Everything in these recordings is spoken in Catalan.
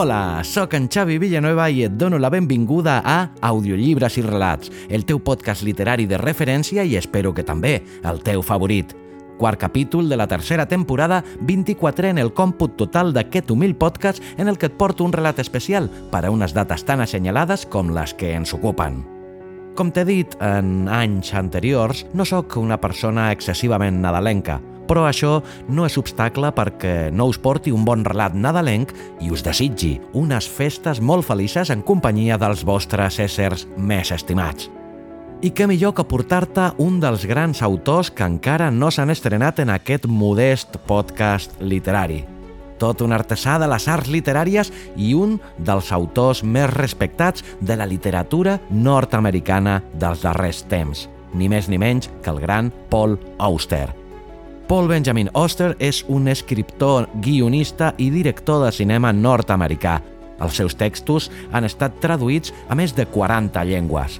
Hola, sóc en Xavi Villanueva i et dono la benvinguda a Audiollibres i Relats, el teu podcast literari de referència i espero que també el teu favorit. Quart capítol de la tercera temporada, 24 en el còmput total d'aquest humil podcast en el que et porto un relat especial per a unes dates tan assenyalades com les que ens ocupen. Com t'he dit en anys anteriors, no sóc una persona excessivament nadalenca, però això no és obstacle perquè no us porti un bon relat nadalenc i us desitgi unes festes molt felices en companyia dels vostres éssers més estimats. I què millor que portar-te un dels grans autors que encara no s'han estrenat en aquest modest podcast literari. Tot un artesà de les arts literàries i un dels autors més respectats de la literatura nord-americana dels darrers temps, ni més ni menys que el gran Paul Auster. Paul Benjamin Oster és un escriptor, guionista i director de cinema nord-americà. Els seus textos han estat traduïts a més de 40 llengües.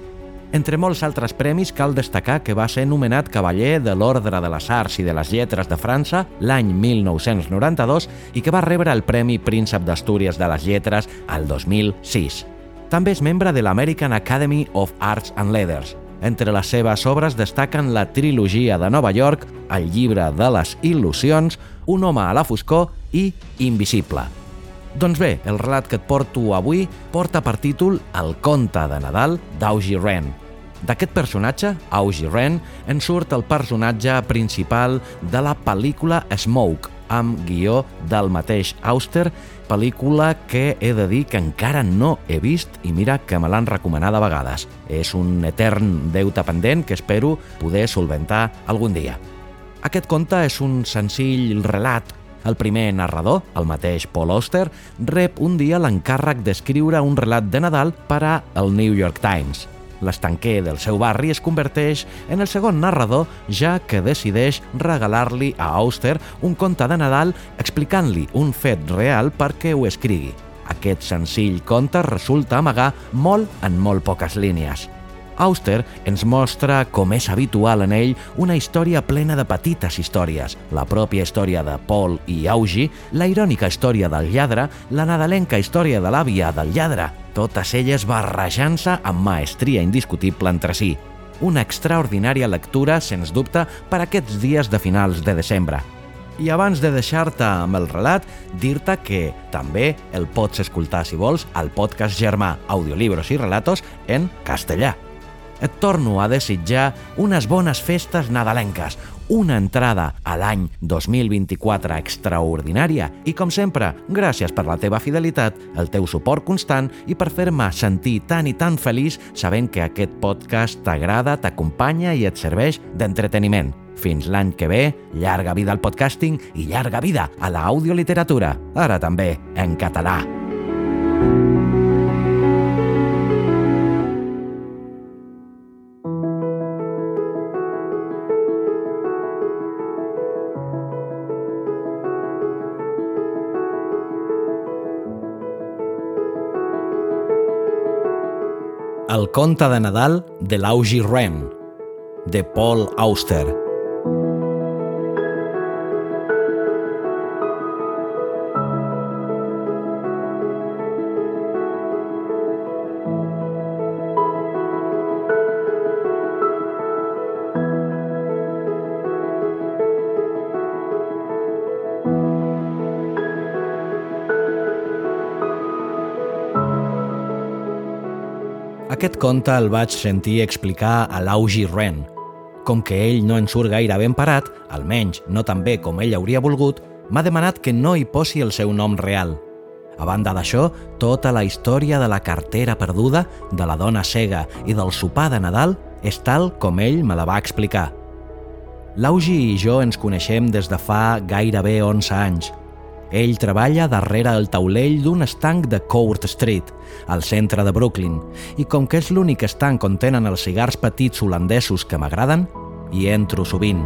Entre molts altres premis cal destacar que va ser nomenat cavaller de l'Ordre de les Arts i de les Lletres de França l'any 1992 i que va rebre el Premi Príncep d'Astúries de les Lletres al 2006. També és membre de l'American Academy of Arts and Letters, entre les seves obres destaquen la trilogia de Nova York, el llibre de les il·lusions, Un home a la foscor i Invisible. Doncs bé, el relat que et porto avui porta per títol El conte de Nadal d'Augie Wren. D'aquest personatge, Augie Wren, en surt el personatge principal de la pel·lícula Smoke, amb guió del mateix Auster, pel·lícula que he de dir que encara no he vist i mira que me l'han recomanat a vegades. És un etern deute pendent que espero poder solventar algun dia. Aquest conte és un senzill relat el primer narrador, el mateix Paul Auster, rep un dia l'encàrrec d'escriure un relat de Nadal per a el New York Times l'estanquer del seu barri es converteix en el segon narrador, ja que decideix regalar-li a Auster un conte de Nadal explicant-li un fet real perquè ho escrigui. Aquest senzill conte resulta amagar molt en molt poques línies. Auster ens mostra, com és habitual en ell, una història plena de petites històries, la pròpia història de Paul i Augie, la irònica història del lladre, la nadalenca història de l'àvia del lladre, totes elles barrejant-se amb maestria indiscutible entre si. Una extraordinària lectura, sens dubte, per aquests dies de finals de desembre. I abans de deixar-te amb el relat, dir-te que també el pots escoltar, si vols, al podcast germà Audiolibros i Relatos en castellà et torno a desitjar unes bones festes nadalenques, una entrada a l'any 2024 extraordinària i, com sempre, gràcies per la teva fidelitat, el teu suport constant i per fer-me sentir tan i tan feliç sabent que aquest podcast t'agrada, t'acompanya i et serveix d'entreteniment. Fins l'any que ve, llarga vida al podcasting i llarga vida a l'audioliteratura, ara també en català. El conte de Nadal de l'Augie Wren, de Paul Auster. Aquest conte el vaig sentir explicar a l'Augie Wren. Com que ell no en surt gaire ben parat, almenys no tan bé com ell hauria volgut, m'ha demanat que no hi posi el seu nom real. A banda d'això, tota la història de la cartera perduda, de la dona cega i del sopar de Nadal és tal com ell me la va explicar. L'Augie i jo ens coneixem des de fa gairebé 11 anys. Ell treballa darrere el taulell d'un estanc de Court Street, al centre de Brooklyn, i com que és l'únic estanc on tenen els cigars petits holandesos que m'agraden, hi entro sovint.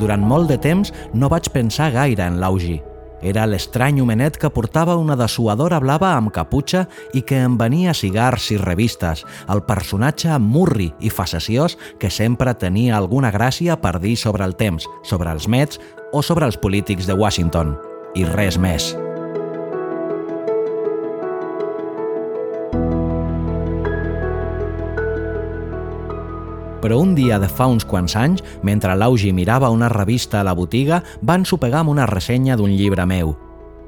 Durant molt de temps no vaig pensar gaire en l'Augi, era l'estrany homenet que portava una dessuadora blava amb caputxa i que em venia cigars i revistes, el personatge murri i faceciós que sempre tenia alguna gràcia per dir sobre el temps, sobre els Mets o sobre els polítics de Washington. I res més. Però un dia de fa uns quants anys, mentre l'Augi mirava una revista a la botiga, van sopegar amb una ressenya d'un llibre meu.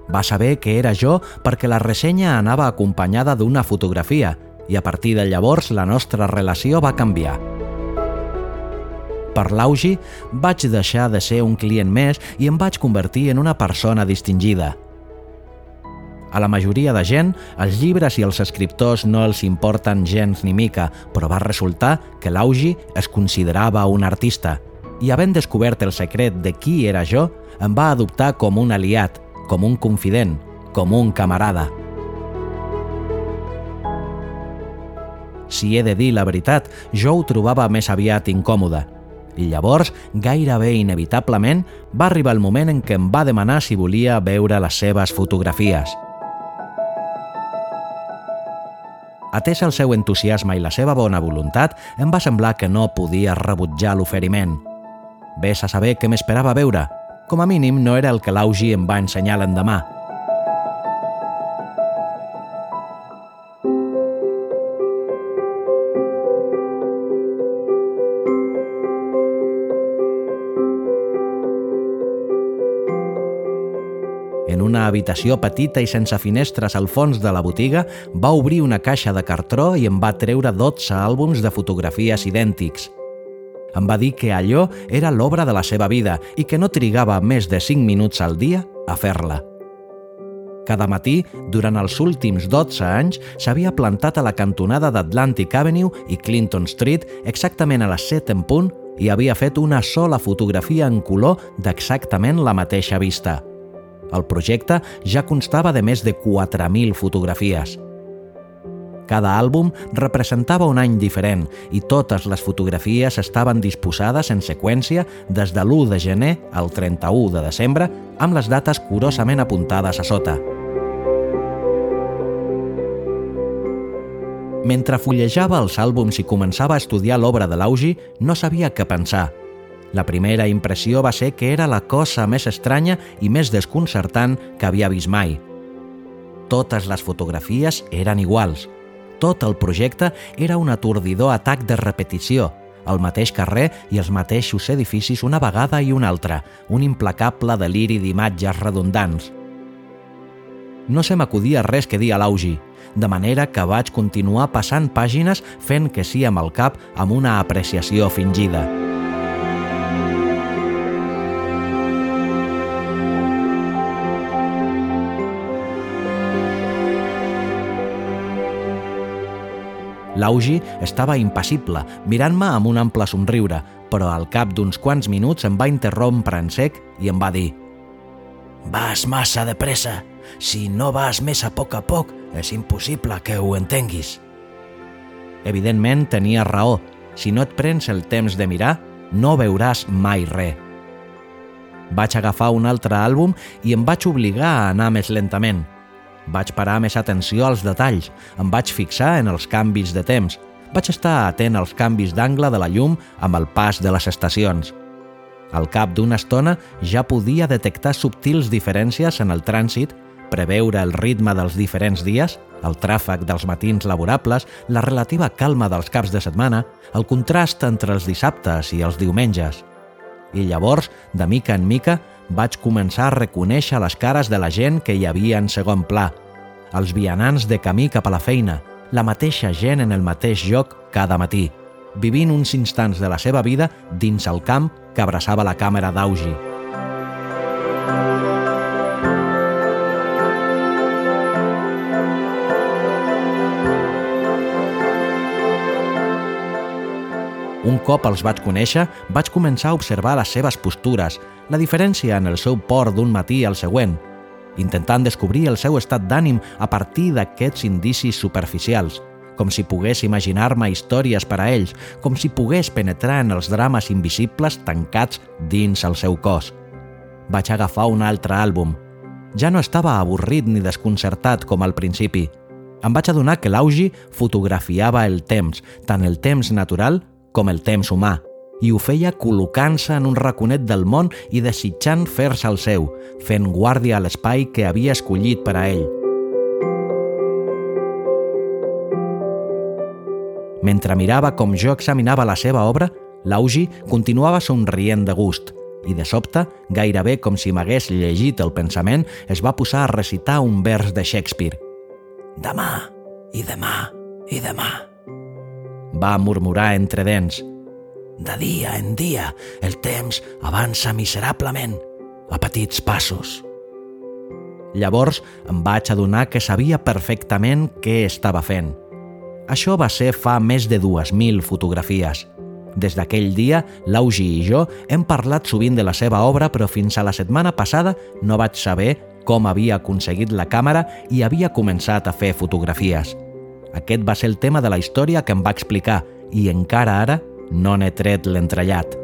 Va saber que era jo perquè la ressenya anava acompanyada d'una fotografia i a partir de llavors la nostra relació va canviar. Per l'Augi vaig deixar de ser un client més i em vaig convertir en una persona distingida – a la majoria de gent, els llibres i els escriptors no els importen gens ni mica, però va resultar que l'Augi es considerava un artista i havent descobert el secret de qui era jo, em va adoptar com un aliat, com un confident, com un camarada. Si he de dir la veritat, jo ho trobava més aviat incòmode. I llavors, gairebé inevitablement, va arribar el moment en què em va demanar si volia veure les seves fotografies – Atès el seu entusiasme i la seva bona voluntat, em va semblar que no podia rebutjar l'oferiment. Ves a saber què m'esperava veure. Com a mínim no era el que l'Augi em va ensenyar l'endemà, habitació petita i sense finestres al fons de la botiga, va obrir una caixa de cartró i em va treure 12 àlbums de fotografies idèntics. Em va dir que allò era l'obra de la seva vida i que no trigava més de 5 minuts al dia a fer-la. Cada matí, durant els últims 12 anys, s'havia plantat a la cantonada d'Atlantic Avenue i Clinton Street exactament a les 7 en punt i havia fet una sola fotografia en color d'exactament la mateixa vista – el projecte ja constava de més de 4.000 fotografies. Cada àlbum representava un any diferent i totes les fotografies estaven disposades en seqüència des de l'1 de gener al 31 de desembre amb les dates curosament apuntades a sota. Mentre fullejava els àlbums i començava a estudiar l'obra de l'Augi, no sabia què pensar – la primera impressió va ser que era la cosa més estranya i més desconcertant que havia vist mai. Totes les fotografies eren iguals. Tot el projecte era un atordidor atac de repetició, el mateix carrer i els mateixos edificis una vegada i una altra, un implacable deliri d'imatges redundants. No se m'acudia res que dir a l'Augi, de manera que vaig continuar passant pàgines fent que sí amb el cap amb una apreciació fingida. L'Augi estava impassible, mirant-me amb un ample somriure, però al cap d'uns quants minuts em va interrompre en sec i em va dir «Vas massa de pressa. Si no vas més a poc a poc, és impossible que ho entenguis». Evidentment tenia raó. Si no et prens el temps de mirar, no veuràs mai res. Vaig agafar un altre àlbum i em vaig obligar a anar més lentament – vaig parar més atenció als detalls, em vaig fixar en els canvis de temps, vaig estar atent als canvis d'angle de la llum amb el pas de les estacions. Al cap d'una estona ja podia detectar subtils diferències en el trànsit, preveure el ritme dels diferents dies, el tràfic dels matins laborables, la relativa calma dels caps de setmana, el contrast entre els dissabtes i els diumenges. I llavors, de mica en mica, vaig començar a reconèixer les cares de la gent que hi havia en segon pla, els vianants de camí cap a la feina, la mateixa gent en el mateix lloc cada matí, vivint uns instants de la seva vida dins el camp que abraçava la càmera d'Augi. Un cop els vaig conèixer, vaig començar a observar les seves postures, la diferència en el seu port d'un matí al següent, intentant descobrir el seu estat d'ànim a partir d'aquests indicis superficials, com si pogués imaginar-me històries per a ells, com si pogués penetrar en els drames invisibles tancats dins el seu cos. Vaig agafar un altre àlbum. Ja no estava avorrit ni desconcertat com al principi. Em vaig adonar que l'Augi fotografiava el temps, tant el temps natural com el temps humà, i ho feia col·locant-se en un raconet del món i desitjant fer-se el seu, fent guàrdia a l'espai que havia escollit per a ell. Mentre mirava com jo examinava la seva obra, l'Augi continuava somrient de gust i de sobte, gairebé com si m'hagués llegit el pensament, es va posar a recitar un vers de Shakespeare. Demà, i demà, i demà. Va murmurar entre dents. De dia en dia, el temps avança miserablement, a petits passos. Llavors em vaig adonar que sabia perfectament què estava fent – això va ser fa més de 2.000 fotografies. Des d'aquell dia, l'Augi i jo hem parlat sovint de la seva obra, però fins a la setmana passada no vaig saber com havia aconseguit la càmera i havia començat a fer fotografies. Aquest va ser el tema de la història que em va explicar i encara ara no n'he tret l'entrellat.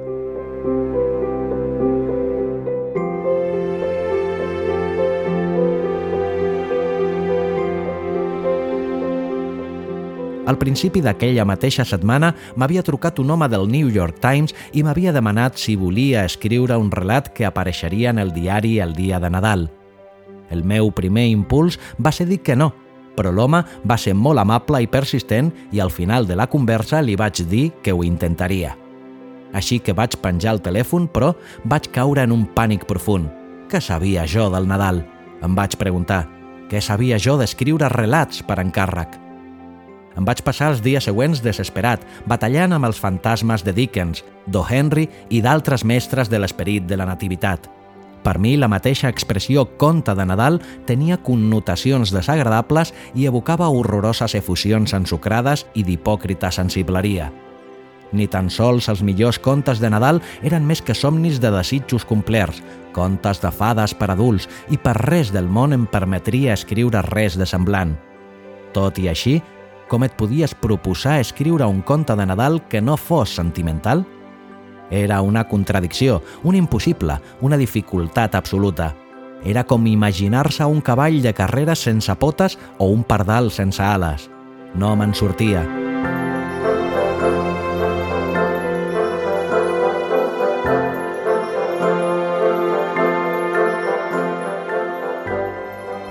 Al principi d'aquella mateixa setmana m'havia trucat un home del New York Times i m'havia demanat si volia escriure un relat que apareixeria en el diari el dia de Nadal. El meu primer impuls va ser dir que no, però l'home va ser molt amable i persistent i al final de la conversa li vaig dir que ho intentaria. Així que vaig penjar el telèfon, però vaig caure en un pànic profund. Què sabia jo del Nadal? Em vaig preguntar. Què sabia jo d'escriure relats per encàrrec? Em vaig passar els dies següents desesperat, batallant amb els fantasmes de Dickens, d'O. Henry i d'altres mestres de l'esperit de la nativitat. Per mi, la mateixa expressió conte de Nadal tenia connotacions desagradables i evocava horroroses efusions ensucrades i d'hipòcrita sensibleria. Ni tan sols els millors contes de Nadal eren més que somnis de desitjos complerts, contes de fades per adults, i per res del món em permetria escriure res de semblant. Tot i així, com et podies proposar escriure un conte de Nadal que no fos sentimental? Era una contradicció, un impossible, una dificultat absoluta. Era com imaginar-se un cavall de carrera sense potes o un pardal sense ales. No me'n sortia.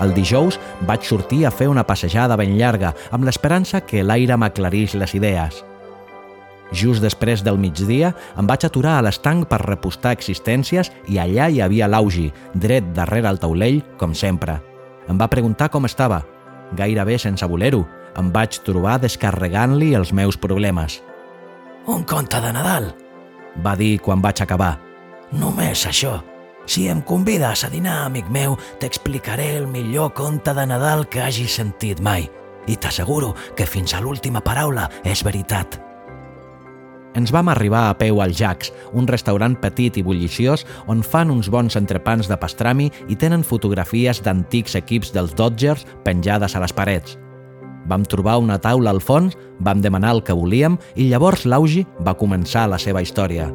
El dijous vaig sortir a fer una passejada ben llarga, amb l'esperança que l'aire m'aclarís les idees. Just després del migdia em vaig aturar a l'estanc per repostar existències i allà hi havia l'Augi, dret darrere el taulell, com sempre. Em va preguntar com estava. Gairebé sense voler-ho, em vaig trobar descarregant-li els meus problemes. «Un conte de Nadal», va dir quan vaig acabar. «Només això». Si em convides a dinar, amic meu, t'explicaré el millor conte de Nadal que hagis sentit mai. I t'asseguro que fins a l'última paraula és veritat. Ens vam arribar a peu al Jax, un restaurant petit i bulliciós on fan uns bons entrepans de pastrami i tenen fotografies d'antics equips dels Dodgers penjades a les parets. Vam trobar una taula al fons, vam demanar el que volíem i llavors l'Augi va començar la seva història.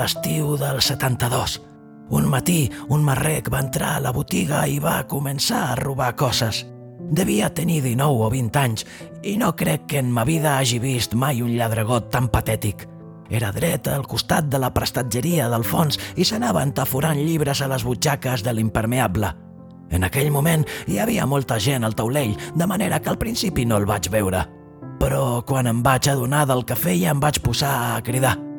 L'estiu del 72. Un matí, un marrec va entrar a la botiga i va començar a robar coses. Devia tenir 19 o 20 anys i no crec que en ma vida hagi vist mai un lladregot tan patètic. Era dret al costat de la prestatgeria del fons i s'anava entaforant llibres a les butxaques de l'impermeable. En aquell moment hi havia molta gent al taulell, de manera que al principi no el vaig veure. Però quan em vaig adonar del que feia em vaig posar a cridar –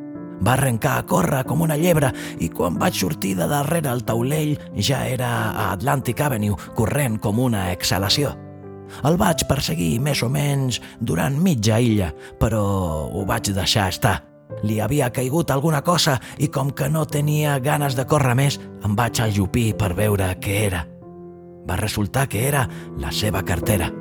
va arrencar a córrer com una llebre i quan vaig sortir de darrere el taulell ja era a Atlantic Avenue, corrent com una exhalació. El vaig perseguir més o menys durant mitja illa, però ho vaig deixar estar. li havia caigut alguna cosa i com que no tenia ganes de córrer més, em vaig ajupir per veure què era. Va resultar que era la seva cartera.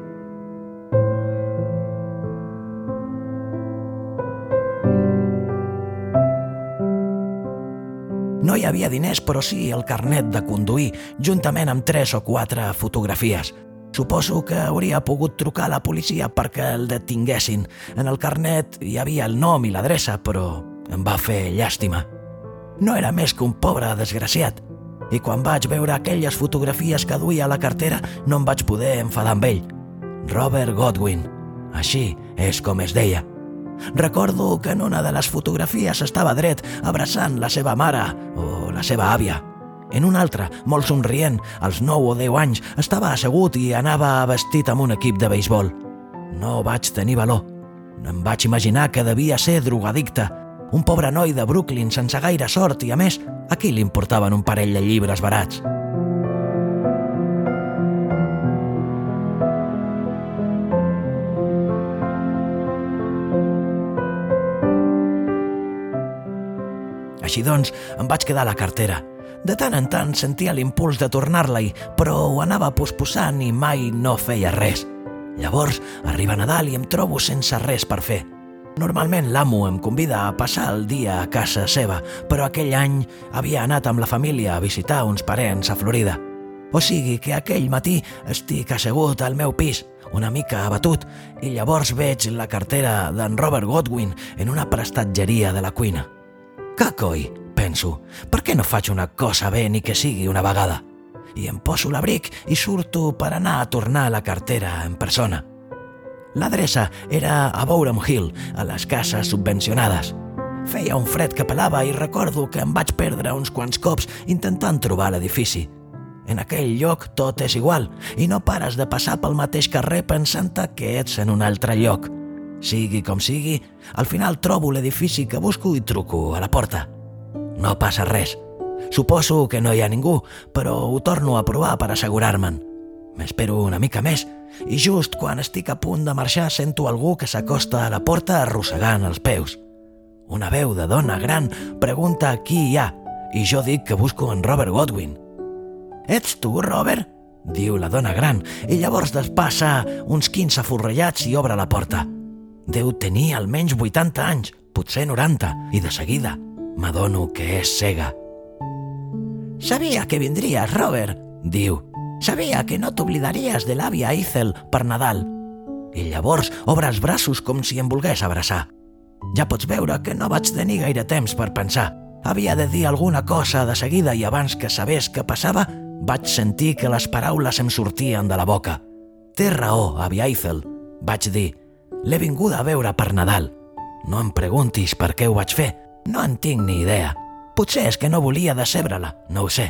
No hi havia diners, però sí el carnet de conduir, juntament amb tres o quatre fotografies. Suposo que hauria pogut trucar a la policia perquè el detinguessin. En el carnet hi havia el nom i l'adreça, però em va fer llàstima. No era més que un pobre desgraciat. I quan vaig veure aquelles fotografies que duia a la cartera, no em vaig poder enfadar amb ell. Robert Godwin. Així és com es deia. Recordo que en una de les fotografies estava dret abraçant la seva mare o la seva àvia. En una altra, molt somrient, als 9 o 10 anys, estava assegut i anava vestit amb un equip de béisbol. No vaig tenir valor. Em vaig imaginar que devia ser drogadicte, un pobre noi de Brooklyn sense gaire sort i, a més, a qui li importaven un parell de llibres barats? Així doncs, em vaig quedar la cartera – de tant en tant sentia l'impuls de tornar-la-hi, però ho anava posposant i mai no feia res. Llavors arriba Nadal i em trobo sense res per fer. Normalment l'amo em convida a passar el dia a casa seva, però aquell any havia anat amb la família a visitar uns parents a Florida. O sigui que aquell matí estic assegut al meu pis, una mica abatut, i llavors veig la cartera d'en Robert Godwin en una prestatgeria de la cuina. Que coi, penso, per què no faig una cosa bé ni que sigui una vegada? I em poso l'abric i surto per anar a tornar a la cartera en persona. L'adreça era a Bowram Hill, a les cases subvencionades. Feia un fred que pelava i recordo que em vaig perdre uns quants cops intentant trobar l'edifici. En aquell lloc tot és igual i no pares de passar pel mateix carrer pensant que ets en un altre lloc. Sigui com sigui, al final trobo l'edifici que busco i truco a la porta. No passa res. Suposo que no hi ha ningú, però ho torno a provar per assegurar-me'n. M'espero una mica més i just quan estic a punt de marxar sento algú que s'acosta a la porta arrossegant els peus. Una veu de dona gran pregunta qui hi ha i jo dic que busco en Robert Godwin. Ets tu, Robert? diu la dona gran i llavors despassa uns 15 forrellats i obre la porta. Deu tenir almenys 80 anys, potser 90, i de seguida m'adono que és cega. Sabia que vindries, Robert, diu. Sabia que no t'oblidaries de l'àvia Ethel per Nadal. I llavors obre els braços com si em volgués abraçar. Ja pots veure que no vaig tenir gaire temps per pensar. Havia de dir alguna cosa de seguida i abans que sabés què passava, vaig sentir que les paraules em sortien de la boca. Té raó, àvia Ethel, vaig dir. L'he vinguda a veure per Nadal. No em preguntis per què ho vaig fer, no en tinc ni idea. Potser és que no volia decebre-la, no ho sé.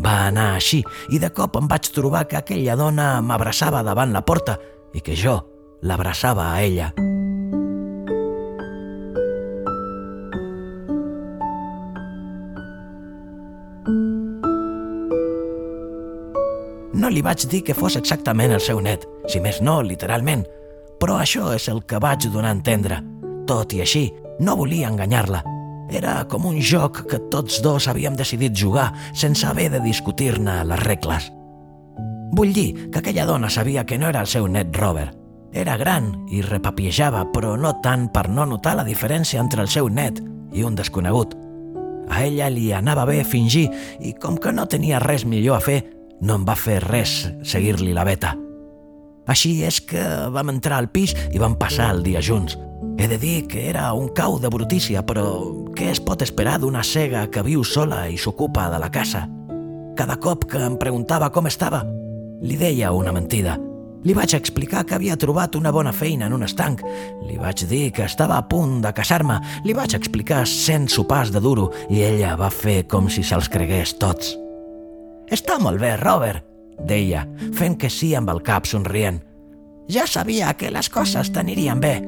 Va anar així i de cop em vaig trobar que aquella dona m'abraçava davant la porta i que jo l'abraçava a ella. No li vaig dir que fos exactament el seu net, si més no, literalment, però això és el que vaig donar a entendre. Tot i així, no volia enganyar-la, era com un joc que tots dos havíem decidit jugar sense haver de discutir-ne les regles. Vull dir que aquella dona sabia que no era el seu net Robert. Era gran i repapiejava, però no tant per no notar la diferència entre el seu net i un desconegut. A ella li anava bé fingir i com que no tenia res millor a fer, no em va fer res seguir-li la veta. Així és que vam entrar al pis i vam passar el dia junts. He de dir que era un cau de brutícia, però què es pot esperar d'una cega que viu sola i s'ocupa de la casa? Cada cop que em preguntava com estava, li deia una mentida. Li vaig explicar que havia trobat una bona feina en un estanc. Li vaig dir que estava a punt de casar-me. Li vaig explicar cent sopars de duro i ella va fer com si se'ls cregués tots. Està molt bé, Robert, deia, fent que sí amb el cap somrient. Ja sabia que les coses t'anirien bé.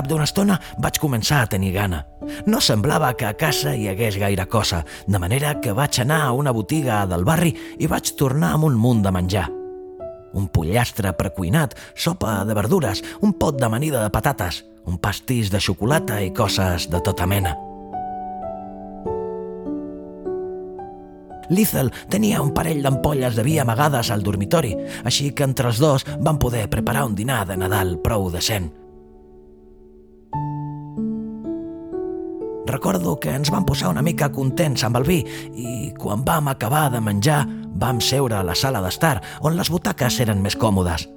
Cap d'una estona vaig començar a tenir gana. No semblava que a casa hi hagués gaire cosa, de manera que vaig anar a una botiga del barri i vaig tornar amb un munt de menjar. Un pollastre precuinat, sopa de verdures, un pot d'amanida de patates, un pastís de xocolata i coses de tota mena. L'Ethel tenia un parell d'ampolles de vi amagades al dormitori, així que entre els dos van poder preparar un dinar de Nadal prou decent. Recordo que ens vam posar una mica contents amb el vi i quan vam acabar de menjar vam seure a la sala d'estar on les butaques eren més còmodes.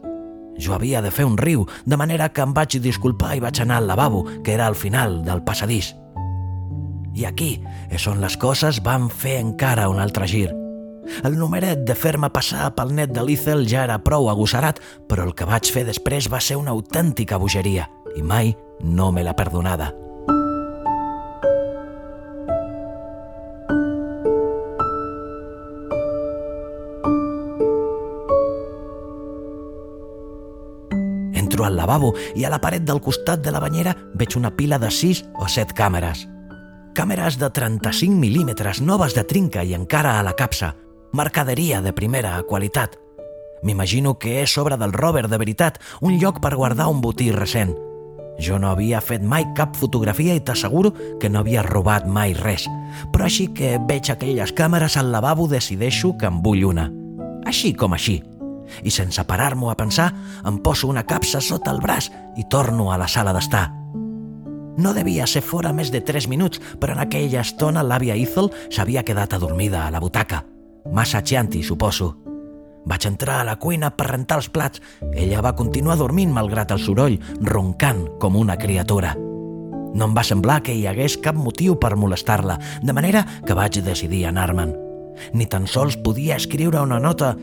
Jo havia de fer un riu, de manera que em vaig disculpar i vaig anar al lavabo, que era al final del passadís. I aquí és on les coses van fer encara un altre gir. El numeret de fer-me passar pel net de l'Ethel ja era prou agosserat, però el que vaig fer després va ser una autèntica bogeria i mai no me l'ha perdonada. Lavabo i a la paret del costat de la banyera veig una pila de 6 o 7 càmeres. Càmeres de 35 mil·límetres noves de trinca i encara a la capsa. Mercaderia de primera qualitat. M'imagino que és obra del Robert de veritat, un lloc per guardar un botí recent. Jo no havia fet mai cap fotografia i t'asseguro que no havia robat mai res. Però així que veig aquelles càmeres al lavabo decideixo que en vull una. Així com així i sense parar-m'ho a pensar em poso una capsa sota el braç i torno a la sala d'estar. No devia ser fora més de 3 minuts, però en aquella estona l'àvia Ethel s'havia quedat adormida a la butaca. Massa xanti, suposo. Vaig entrar a la cuina per rentar els plats. Ella va continuar dormint malgrat el soroll, roncant com una criatura. No em va semblar que hi hagués cap motiu per molestar-la, de manera que vaig decidir anar-me'n. Ni tan sols podia escriure una nota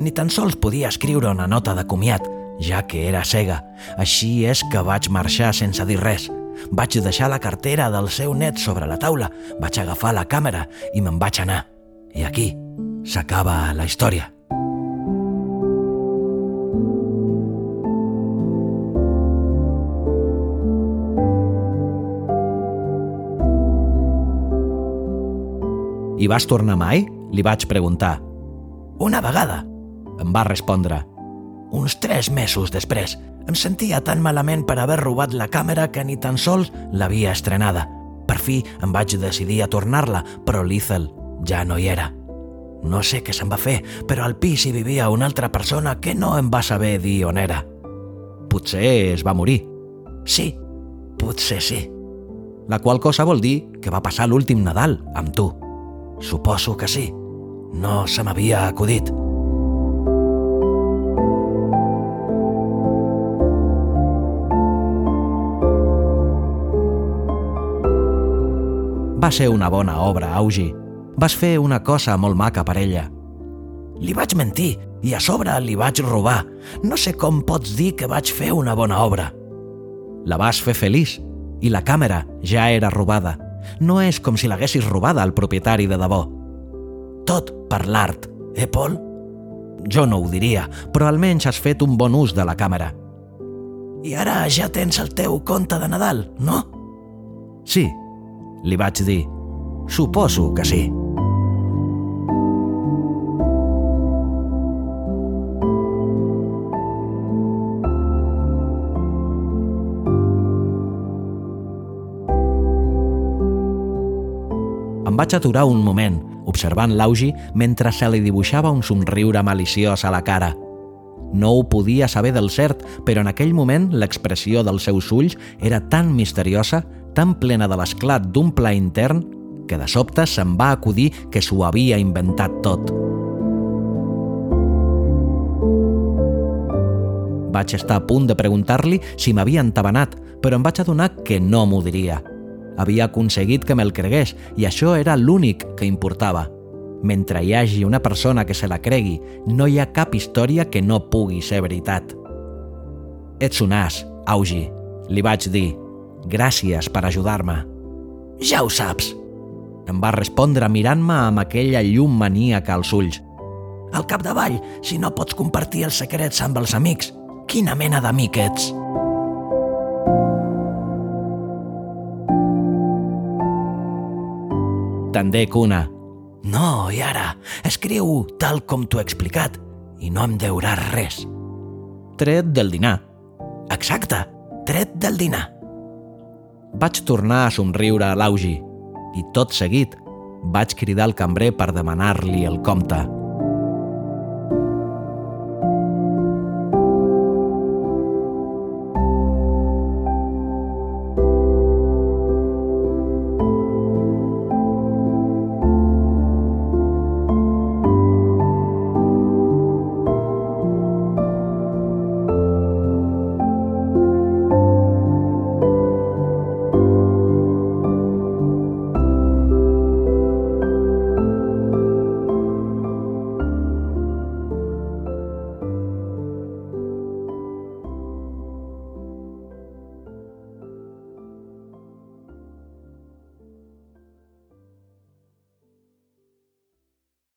ni tan sols podia escriure una nota de comiat, ja que era cega. Així és que vaig marxar sense dir res. Vaig deixar la cartera del seu net sobre la taula, vaig agafar la càmera i me'n vaig anar. I aquí s'acaba la història. I vas tornar mai? Li vaig preguntar. Una vegada, em va respondre. Uns tres mesos després, em sentia tan malament per haver robat la càmera que ni tan sols l'havia estrenada. Per fi em vaig decidir a tornar-la, però l'Ethel ja no hi era. No sé què se'n va fer, però al pis hi vivia una altra persona que no em va saber dir on era. Potser es va morir. Sí, potser sí. La qual cosa vol dir que va passar l'últim Nadal amb tu. Suposo que sí. No se m'havia acudit. Va ser una bona obra, Augi. Vas fer una cosa molt maca per ella. Li vaig mentir i a sobre li vaig robar. No sé com pots dir que vaig fer una bona obra. La vas fer feliç i la càmera ja era robada. No és com si l'haguessis robada al propietari de debò. Tot per l'art, eh, Paul? Jo no ho diria, però almenys has fet un bon ús de la càmera. I ara ja tens el teu conte de Nadal, no? Sí, li vaig dir. Suposo que sí. Em vaig aturar un moment, observant l'Augi mentre se li dibuixava un somriure maliciós a la cara. No ho podia saber del cert, però en aquell moment l'expressió dels seus ulls era tan misteriosa tan plena de l'esclat d'un pla intern que de sobte se'n va acudir que s'ho havia inventat tot. Vaig estar a punt de preguntar-li si m'havia entabanat, però em vaig adonar que no m'ho diria. Havia aconseguit que me'l cregués i això era l'únic que importava. Mentre hi hagi una persona que se la cregui, no hi ha cap història que no pugui ser veritat. Ets un as, Augi, li vaig dir, Gràcies per ajudar-me. Ja ho saps. Em va respondre mirant-me amb aquella llum maníaca als ulls. Al capdavall, si no pots compartir els secrets amb els amics, quina mena d'amic ets? te'n dec una. No, i ara, escriu tal com t'ho he explicat i no em deuràs res. Tret del dinar. Exacte, tret del dinar. Vaig tornar a somriure a l'Augi i tot seguit vaig cridar al cambrer per demanar-li el compte.